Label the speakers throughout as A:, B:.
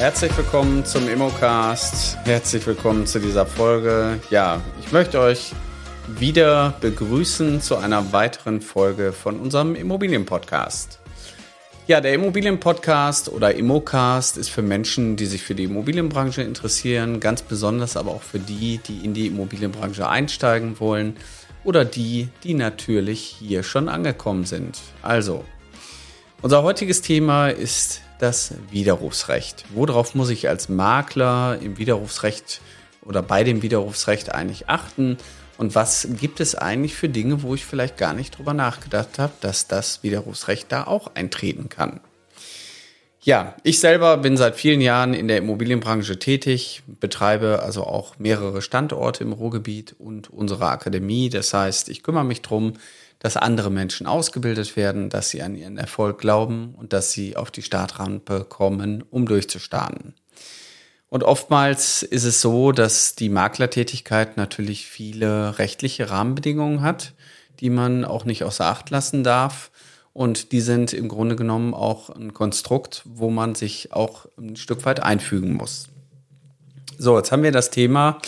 A: Herzlich willkommen zum Immocast. Herzlich willkommen zu dieser Folge. Ja, ich möchte euch wieder begrüßen zu einer weiteren Folge von unserem Immobilienpodcast. Ja, der Immobilienpodcast oder Immocast ist für Menschen, die sich für die Immobilienbranche interessieren, ganz besonders aber auch für die, die in die Immobilienbranche einsteigen wollen oder die, die natürlich hier schon angekommen sind. Also, unser heutiges Thema ist das Widerrufsrecht. Worauf muss ich als Makler im Widerrufsrecht oder bei dem Widerrufsrecht eigentlich achten? Und was gibt es eigentlich für Dinge, wo ich vielleicht gar nicht drüber nachgedacht habe, dass das Widerrufsrecht da auch eintreten kann? Ja, ich selber bin seit vielen Jahren in der Immobilienbranche tätig, betreibe also auch mehrere Standorte im Ruhrgebiet und unsere Akademie. Das heißt, ich kümmere mich darum, dass andere Menschen ausgebildet werden, dass sie an ihren Erfolg glauben und dass sie auf die Startrampe kommen, um durchzustarten. Und oftmals ist es so, dass die Maklertätigkeit natürlich viele rechtliche Rahmenbedingungen hat, die man auch nicht außer Acht lassen darf. Und die sind im Grunde genommen auch ein Konstrukt, wo man sich auch ein Stück weit einfügen muss. So, jetzt haben wir das Thema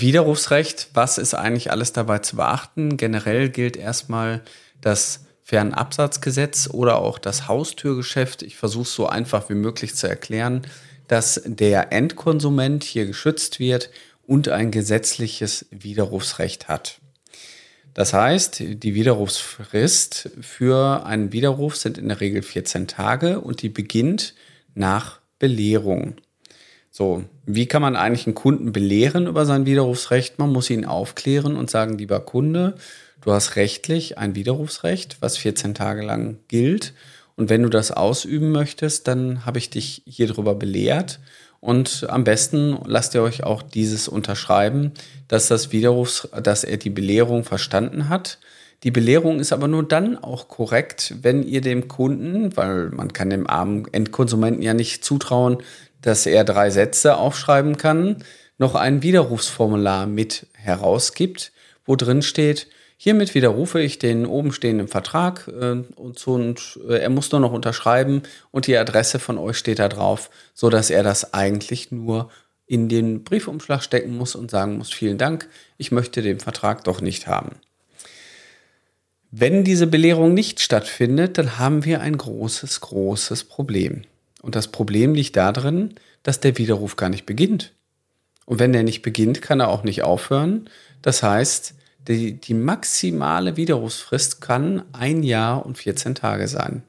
A: Widerrufsrecht, was ist eigentlich alles dabei zu beachten? Generell gilt erstmal das Fernabsatzgesetz oder auch das Haustürgeschäft. Ich versuche es so einfach wie möglich zu erklären, dass der Endkonsument hier geschützt wird und ein gesetzliches Widerrufsrecht hat. Das heißt, die Widerrufsfrist für einen Widerruf sind in der Regel 14 Tage und die beginnt nach Belehrung. So, wie kann man eigentlich einen Kunden belehren über sein Widerrufsrecht? Man muss ihn aufklären und sagen, lieber Kunde, du hast rechtlich ein Widerrufsrecht, was 14 Tage lang gilt. Und wenn du das ausüben möchtest, dann habe ich dich hier drüber belehrt. Und am besten lasst ihr euch auch dieses unterschreiben, dass das Widerrufs, dass er die Belehrung verstanden hat. Die Belehrung ist aber nur dann auch korrekt, wenn ihr dem Kunden, weil man kann dem armen Endkonsumenten ja nicht zutrauen, dass er drei Sätze aufschreiben kann, noch ein Widerrufsformular mit herausgibt, wo drin steht, hiermit widerrufe ich den oben stehenden Vertrag äh, und, und äh, er muss nur noch unterschreiben und die Adresse von euch steht da drauf, so dass er das eigentlich nur in den Briefumschlag stecken muss und sagen muss, vielen Dank, ich möchte den Vertrag doch nicht haben. Wenn diese Belehrung nicht stattfindet, dann haben wir ein großes, großes Problem. Und das Problem liegt darin, dass der Widerruf gar nicht beginnt. Und wenn der nicht beginnt, kann er auch nicht aufhören. Das heißt, die, die maximale Widerrufsfrist kann ein Jahr und 14 Tage sein.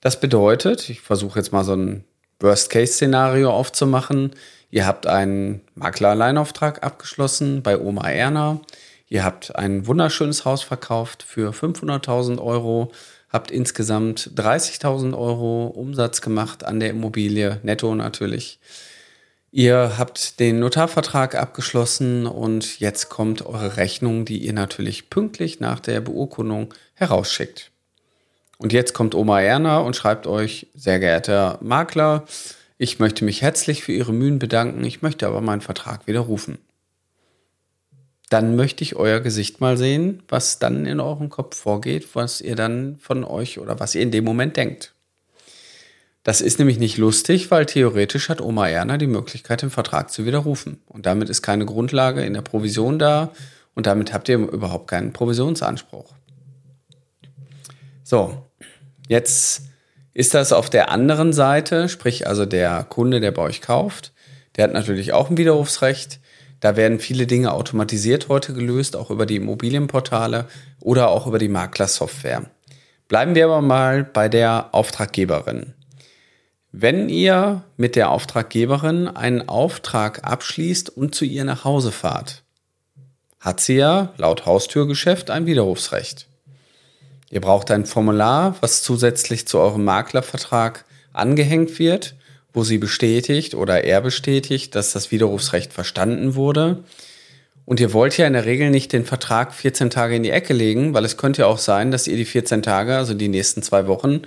A: Das bedeutet, ich versuche jetzt mal so ein Worst-Case-Szenario aufzumachen. Ihr habt einen Makler-Alleinauftrag abgeschlossen bei Oma Erna. Ihr habt ein wunderschönes Haus verkauft für 500.000 Euro habt insgesamt 30.000 Euro Umsatz gemacht an der Immobilie, netto natürlich. Ihr habt den Notarvertrag abgeschlossen und jetzt kommt eure Rechnung, die ihr natürlich pünktlich nach der Beurkundung herausschickt. Und jetzt kommt Oma Erna und schreibt euch, sehr geehrter Makler, ich möchte mich herzlich für Ihre Mühen bedanken, ich möchte aber meinen Vertrag widerrufen dann möchte ich euer Gesicht mal sehen, was dann in eurem Kopf vorgeht, was ihr dann von euch oder was ihr in dem Moment denkt. Das ist nämlich nicht lustig, weil theoretisch hat Oma Erna die Möglichkeit, den Vertrag zu widerrufen. Und damit ist keine Grundlage in der Provision da und damit habt ihr überhaupt keinen Provisionsanspruch. So, jetzt ist das auf der anderen Seite, sprich also der Kunde, der bei euch kauft, der hat natürlich auch ein Widerrufsrecht. Da werden viele Dinge automatisiert heute gelöst, auch über die Immobilienportale oder auch über die Maklersoftware. Bleiben wir aber mal bei der Auftraggeberin. Wenn ihr mit der Auftraggeberin einen Auftrag abschließt und zu ihr nach Hause fahrt, hat sie ja laut Haustürgeschäft ein Widerrufsrecht. Ihr braucht ein Formular, was zusätzlich zu eurem Maklervertrag angehängt wird wo sie bestätigt oder er bestätigt, dass das Widerrufsrecht verstanden wurde. Und ihr wollt ja in der Regel nicht den Vertrag 14 Tage in die Ecke legen, weil es könnte ja auch sein, dass ihr die 14 Tage, also die nächsten zwei Wochen,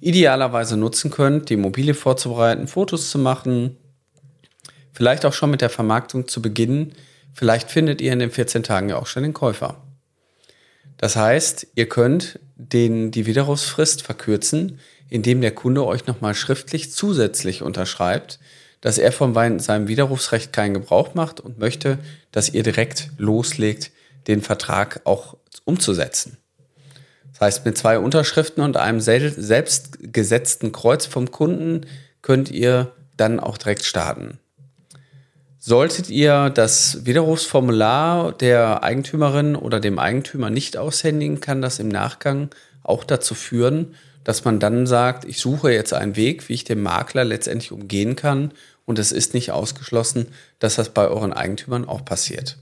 A: idealerweise nutzen könnt, die Immobilie vorzubereiten, Fotos zu machen, vielleicht auch schon mit der Vermarktung zu beginnen. Vielleicht findet ihr in den 14 Tagen ja auch schon den Käufer. Das heißt, ihr könnt den, die Widerrufsfrist verkürzen, indem der Kunde euch nochmal schriftlich zusätzlich unterschreibt, dass er von seinem Widerrufsrecht keinen Gebrauch macht und möchte, dass ihr direkt loslegt, den Vertrag auch umzusetzen. Das heißt, mit zwei Unterschriften und einem selbst gesetzten Kreuz vom Kunden könnt ihr dann auch direkt starten. Solltet ihr das Widerrufsformular der Eigentümerin oder dem Eigentümer nicht aushändigen, kann das im Nachgang auch dazu führen, dass man dann sagt, ich suche jetzt einen Weg, wie ich den Makler letztendlich umgehen kann und es ist nicht ausgeschlossen, dass das bei euren Eigentümern auch passiert.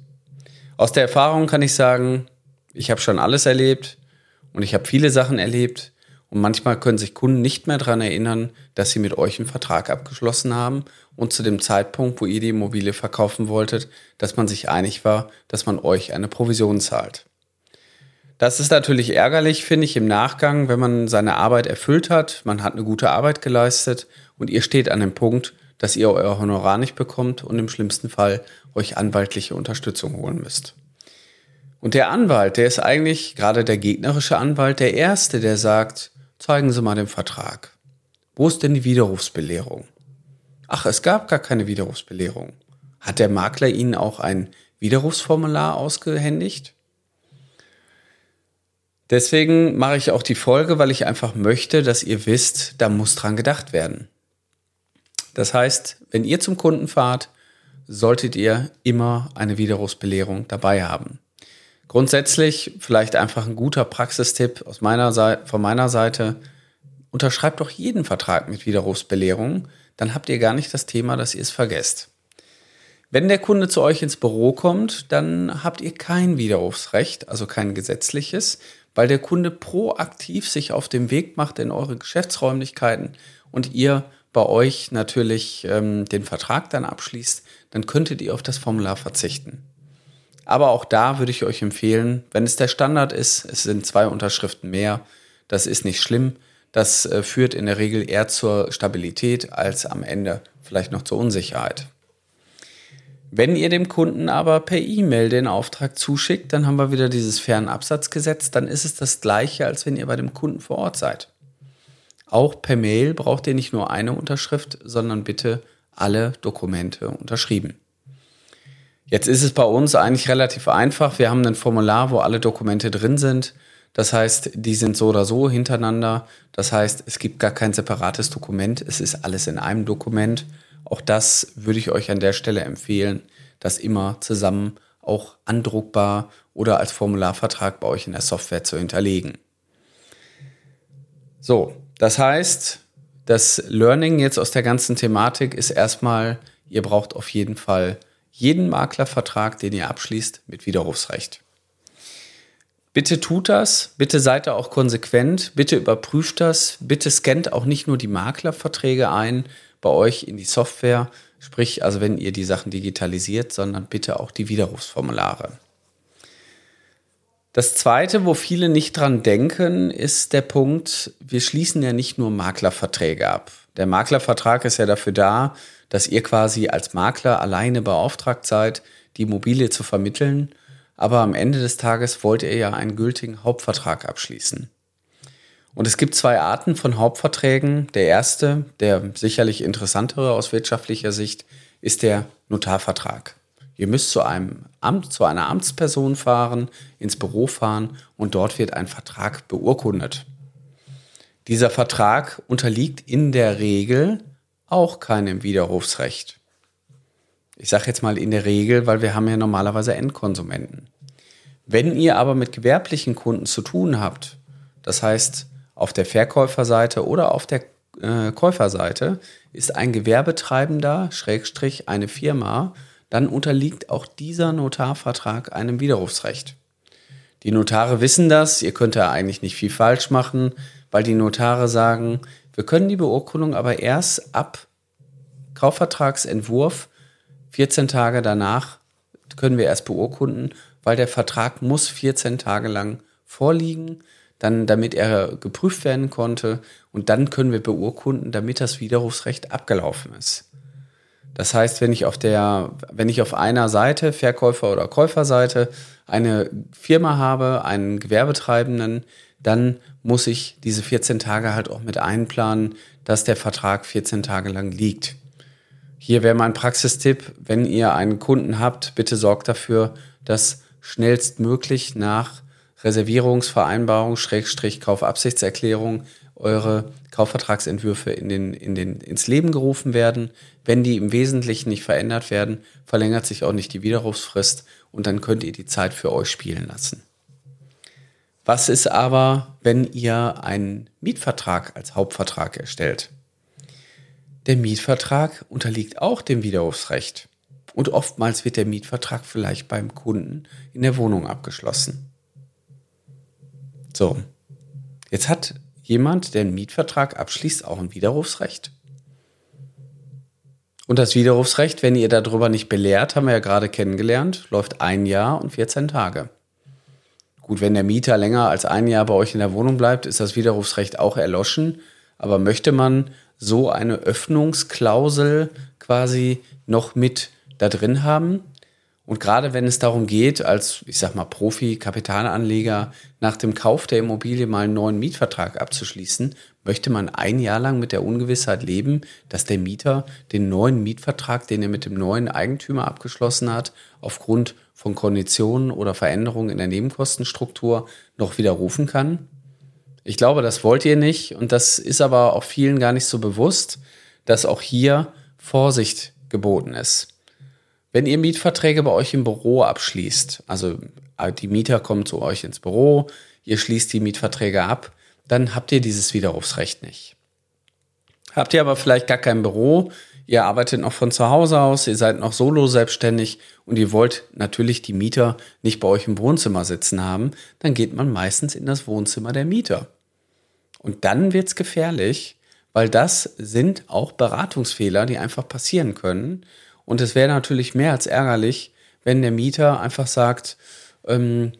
A: Aus der Erfahrung kann ich sagen, ich habe schon alles erlebt und ich habe viele Sachen erlebt und manchmal können sich Kunden nicht mehr daran erinnern, dass sie mit euch einen Vertrag abgeschlossen haben und zu dem Zeitpunkt, wo ihr die Immobilie verkaufen wolltet, dass man sich einig war, dass man euch eine Provision zahlt. Das ist natürlich ärgerlich, finde ich, im Nachgang, wenn man seine Arbeit erfüllt hat, man hat eine gute Arbeit geleistet und ihr steht an dem Punkt, dass ihr euer Honorar nicht bekommt und im schlimmsten Fall euch anwaltliche Unterstützung holen müsst. Und der Anwalt, der ist eigentlich gerade der gegnerische Anwalt, der Erste, der sagt, Zeigen Sie mal den Vertrag. Wo ist denn die Widerrufsbelehrung? Ach, es gab gar keine Widerrufsbelehrung. Hat der Makler Ihnen auch ein Widerrufsformular ausgehändigt? Deswegen mache ich auch die Folge, weil ich einfach möchte, dass ihr wisst, da muss dran gedacht werden. Das heißt, wenn ihr zum Kunden fahrt, solltet ihr immer eine Widerrufsbelehrung dabei haben. Grundsätzlich vielleicht einfach ein guter Praxistipp aus meiner Seite, von meiner Seite. Unterschreibt doch jeden Vertrag mit Widerrufsbelehrung, dann habt ihr gar nicht das Thema, dass ihr es vergesst. Wenn der Kunde zu euch ins Büro kommt, dann habt ihr kein Widerrufsrecht, also kein gesetzliches, weil der Kunde proaktiv sich auf den Weg macht in eure Geschäftsräumlichkeiten und ihr bei euch natürlich ähm, den Vertrag dann abschließt, dann könntet ihr auf das Formular verzichten. Aber auch da würde ich euch empfehlen, wenn es der Standard ist, es sind zwei Unterschriften mehr, das ist nicht schlimm. Das äh, führt in der Regel eher zur Stabilität als am Ende vielleicht noch zur Unsicherheit. Wenn ihr dem Kunden aber per E-Mail den Auftrag zuschickt, dann haben wir wieder dieses Fernabsatzgesetz, dann ist es das gleiche, als wenn ihr bei dem Kunden vor Ort seid. Auch per Mail braucht ihr nicht nur eine Unterschrift, sondern bitte alle Dokumente unterschrieben. Jetzt ist es bei uns eigentlich relativ einfach. Wir haben ein Formular, wo alle Dokumente drin sind. Das heißt, die sind so oder so hintereinander. Das heißt, es gibt gar kein separates Dokument. Es ist alles in einem Dokument. Auch das würde ich euch an der Stelle empfehlen, das immer zusammen auch andruckbar oder als Formularvertrag bei euch in der Software zu hinterlegen. So, das heißt, das Learning jetzt aus der ganzen Thematik ist erstmal, ihr braucht auf jeden Fall jeden Maklervertrag, den ihr abschließt, mit Widerrufsrecht. Bitte tut das, bitte seid da auch konsequent, bitte überprüft das, bitte scannt auch nicht nur die Maklerverträge ein bei euch in die Software, sprich also wenn ihr die Sachen digitalisiert, sondern bitte auch die Widerrufsformulare. Das zweite, wo viele nicht dran denken, ist der Punkt, wir schließen ja nicht nur Maklerverträge ab. Der Maklervertrag ist ja dafür da, dass ihr quasi als Makler alleine beauftragt seid, die Immobilie zu vermitteln. Aber am Ende des Tages wollt ihr ja einen gültigen Hauptvertrag abschließen. Und es gibt zwei Arten von Hauptverträgen. Der erste, der sicherlich interessantere aus wirtschaftlicher Sicht, ist der Notarvertrag. Ihr müsst zu einem Amt, zu einer Amtsperson fahren, ins Büro fahren und dort wird ein Vertrag beurkundet. Dieser Vertrag unterliegt in der Regel auch keinem Widerrufsrecht. Ich sage jetzt mal in der Regel, weil wir haben ja normalerweise Endkonsumenten. Wenn ihr aber mit gewerblichen Kunden zu tun habt, das heißt auf der Verkäuferseite oder auf der äh, Käuferseite, ist ein Gewerbetreibender, Schrägstrich eine Firma, dann unterliegt auch dieser Notarvertrag einem Widerrufsrecht. Die Notare wissen das, ihr könnt ja eigentlich nicht viel falsch machen, weil die Notare sagen, wir können die Beurkundung aber erst ab Kaufvertragsentwurf 14 Tage danach können wir erst beurkunden, weil der Vertrag muss 14 Tage lang vorliegen, dann damit er geprüft werden konnte und dann können wir beurkunden, damit das Widerrufsrecht abgelaufen ist. Das heißt, wenn ich auf der, wenn ich auf einer Seite, Verkäufer- oder Käuferseite, eine Firma habe, einen Gewerbetreibenden, dann muss ich diese 14 Tage halt auch mit einplanen, dass der Vertrag 14 Tage lang liegt. Hier wäre mein Praxistipp, wenn ihr einen Kunden habt, bitte sorgt dafür, dass schnellstmöglich nach Reservierungsvereinbarung, Schrägstrich Kaufabsichtserklärung eure Kaufvertragsentwürfe in den, in den, ins Leben gerufen werden. Wenn die im Wesentlichen nicht verändert werden, verlängert sich auch nicht die Widerrufsfrist und dann könnt ihr die Zeit für euch spielen lassen. Was ist aber, wenn ihr einen Mietvertrag als Hauptvertrag erstellt? Der Mietvertrag unterliegt auch dem Widerrufsrecht. Und oftmals wird der Mietvertrag vielleicht beim Kunden in der Wohnung abgeschlossen. So, jetzt hat jemand, der einen Mietvertrag abschließt, auch ein Widerrufsrecht. Und das Widerrufsrecht, wenn ihr darüber nicht belehrt, haben wir ja gerade kennengelernt, läuft ein Jahr und 14 Tage. Gut, wenn der Mieter länger als ein Jahr bei euch in der Wohnung bleibt, ist das Widerrufsrecht auch erloschen. Aber möchte man so eine Öffnungsklausel quasi noch mit da drin haben? Und gerade wenn es darum geht, als, ich sag mal, Profi-Kapitalanleger nach dem Kauf der Immobilie mal einen neuen Mietvertrag abzuschließen, möchte man ein Jahr lang mit der Ungewissheit leben, dass der Mieter den neuen Mietvertrag, den er mit dem neuen Eigentümer abgeschlossen hat, aufgrund von Konditionen oder Veränderungen in der Nebenkostenstruktur noch widerrufen kann? Ich glaube, das wollt ihr nicht und das ist aber auch vielen gar nicht so bewusst, dass auch hier Vorsicht geboten ist. Wenn ihr Mietverträge bei euch im Büro abschließt, also äh, die Mieter kommen zu euch ins Büro, ihr schließt die Mietverträge ab, dann habt ihr dieses Widerrufsrecht nicht. Habt ihr aber vielleicht gar kein Büro, ihr arbeitet noch von zu Hause aus, ihr seid noch solo selbstständig und ihr wollt natürlich die Mieter nicht bei euch im Wohnzimmer sitzen haben, dann geht man meistens in das Wohnzimmer der Mieter. Und dann wird's gefährlich, weil das sind auch Beratungsfehler, die einfach passieren können. Und es wäre natürlich mehr als ärgerlich, wenn der Mieter einfach sagt, ähm,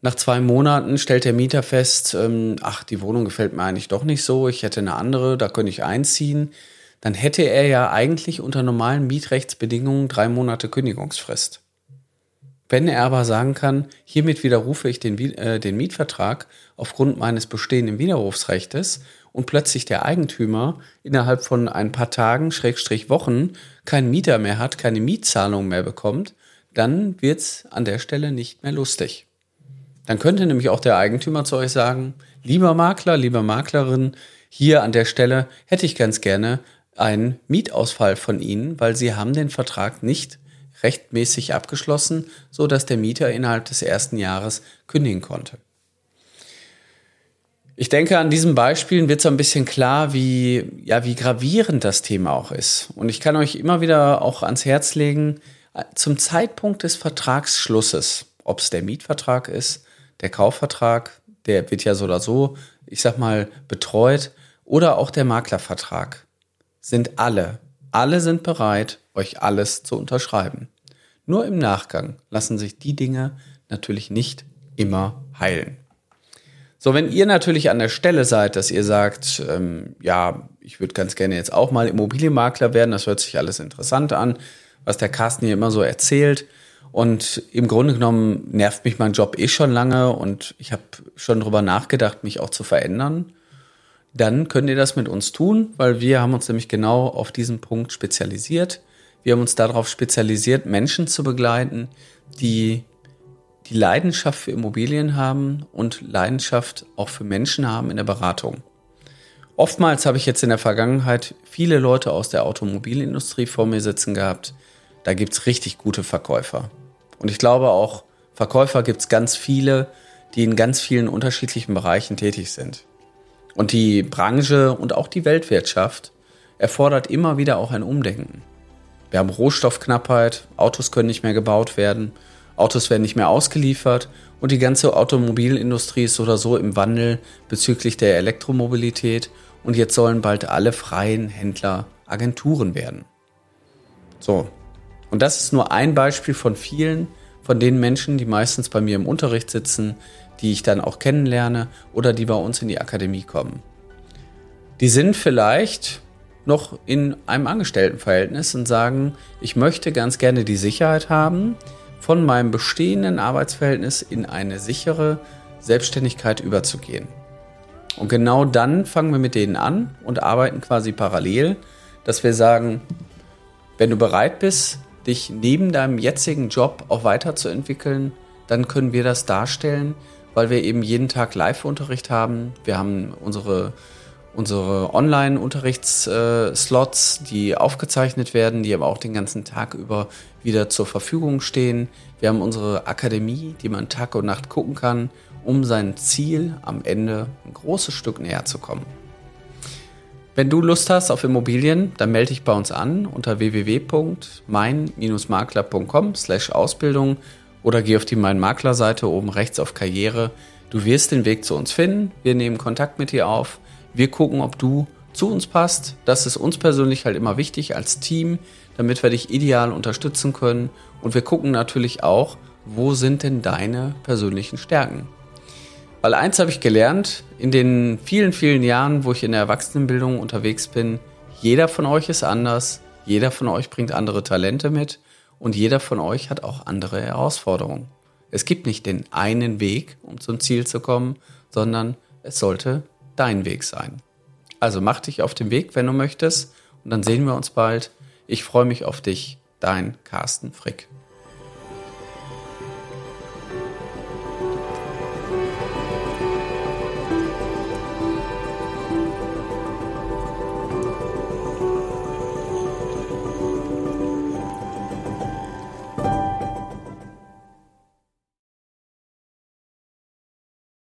A: nach zwei Monaten stellt der Mieter fest, ähm, ach, die Wohnung gefällt mir eigentlich doch nicht so, ich hätte eine andere, da könnte ich einziehen. Dann hätte er ja eigentlich unter normalen Mietrechtsbedingungen drei Monate Kündigungsfrist. Wenn er aber sagen kann, hiermit widerrufe ich den, äh, den Mietvertrag aufgrund meines bestehenden Widerrufsrechtes und plötzlich der Eigentümer innerhalb von ein paar Tagen, Schrägstrich Wochen, keinen Mieter mehr hat, keine Mietzahlung mehr bekommt, dann wird's an der Stelle nicht mehr lustig. Dann könnte nämlich auch der Eigentümer zu euch sagen, lieber Makler, lieber Maklerin, hier an der Stelle hätte ich ganz gerne einen Mietausfall von Ihnen, weil Sie haben den Vertrag nicht rechtmäßig abgeschlossen, so dass der Mieter innerhalb des ersten Jahres kündigen konnte. Ich denke, an diesen Beispielen wird so ein bisschen klar, wie, ja, wie gravierend das Thema auch ist. Und ich kann euch immer wieder auch ans Herz legen, zum Zeitpunkt des Vertragsschlusses, ob es der Mietvertrag ist, der Kaufvertrag, der wird ja so oder so, ich sag mal, betreut, oder auch der Maklervertrag, sind alle, alle sind bereit, euch alles zu unterschreiben. Nur im Nachgang lassen sich die Dinge natürlich nicht immer heilen. So, wenn ihr natürlich an der Stelle seid, dass ihr sagt, ähm, ja, ich würde ganz gerne jetzt auch mal Immobilienmakler werden, das hört sich alles interessant an, was der Carsten hier immer so erzählt. Und im Grunde genommen nervt mich mein Job eh schon lange und ich habe schon drüber nachgedacht, mich auch zu verändern. Dann könnt ihr das mit uns tun, weil wir haben uns nämlich genau auf diesen Punkt spezialisiert. Wir haben uns darauf spezialisiert, Menschen zu begleiten, die die Leidenschaft für Immobilien haben und Leidenschaft auch für Menschen haben in der Beratung. Oftmals habe ich jetzt in der Vergangenheit viele Leute aus der Automobilindustrie vor mir sitzen gehabt. Da gibt es richtig gute Verkäufer. Und ich glaube auch, Verkäufer gibt es ganz viele, die in ganz vielen unterschiedlichen Bereichen tätig sind. Und die Branche und auch die Weltwirtschaft erfordert immer wieder auch ein Umdenken. Wir haben Rohstoffknappheit, Autos können nicht mehr gebaut werden Autos werden nicht mehr ausgeliefert und die ganze Automobilindustrie ist so oder so im Wandel bezüglich der Elektromobilität und jetzt sollen bald alle freien Händler Agenturen werden. So, und das ist nur ein Beispiel von vielen, von den Menschen, die meistens bei mir im Unterricht sitzen, die ich dann auch kennenlerne oder die bei uns in die Akademie kommen. Die sind vielleicht noch in einem Angestelltenverhältnis und sagen, ich möchte ganz gerne die Sicherheit haben, von meinem bestehenden Arbeitsverhältnis in eine sichere Selbstständigkeit überzugehen. Und genau dann fangen wir mit denen an und arbeiten quasi parallel, dass wir sagen, wenn du bereit bist, dich neben deinem jetzigen Job auch weiterzuentwickeln, dann können wir das darstellen, weil wir eben jeden Tag Live-Unterricht haben. Wir haben unsere, unsere Online-Unterrichtsslots, die aufgezeichnet werden, die aber auch den ganzen Tag über wieder zur Verfügung stehen. Wir haben unsere Akademie, die man Tag und Nacht gucken kann, um sein Ziel am Ende ein großes Stück näher zu kommen. Wenn du Lust hast auf Immobilien, dann melde dich bei uns an unter www.mein-makler.com/ausbildung oder geh auf die Mein Makler Seite oben rechts auf Karriere. Du wirst den Weg zu uns finden. Wir nehmen Kontakt mit dir auf. Wir gucken, ob du zu uns passt. Das ist uns persönlich halt immer wichtig als Team, damit wir dich ideal unterstützen können. Und wir gucken natürlich auch, wo sind denn deine persönlichen Stärken? Weil eins habe ich gelernt in den vielen, vielen Jahren, wo ich in der Erwachsenenbildung unterwegs bin. Jeder von euch ist anders. Jeder von euch bringt andere Talente mit. Und jeder von euch hat auch andere Herausforderungen. Es gibt nicht den einen Weg, um zum Ziel zu kommen, sondern es sollte dein Weg sein. Also mach dich auf den Weg, wenn du möchtest. Und dann sehen wir uns bald. Ich freue mich auf dich. Dein Carsten Frick.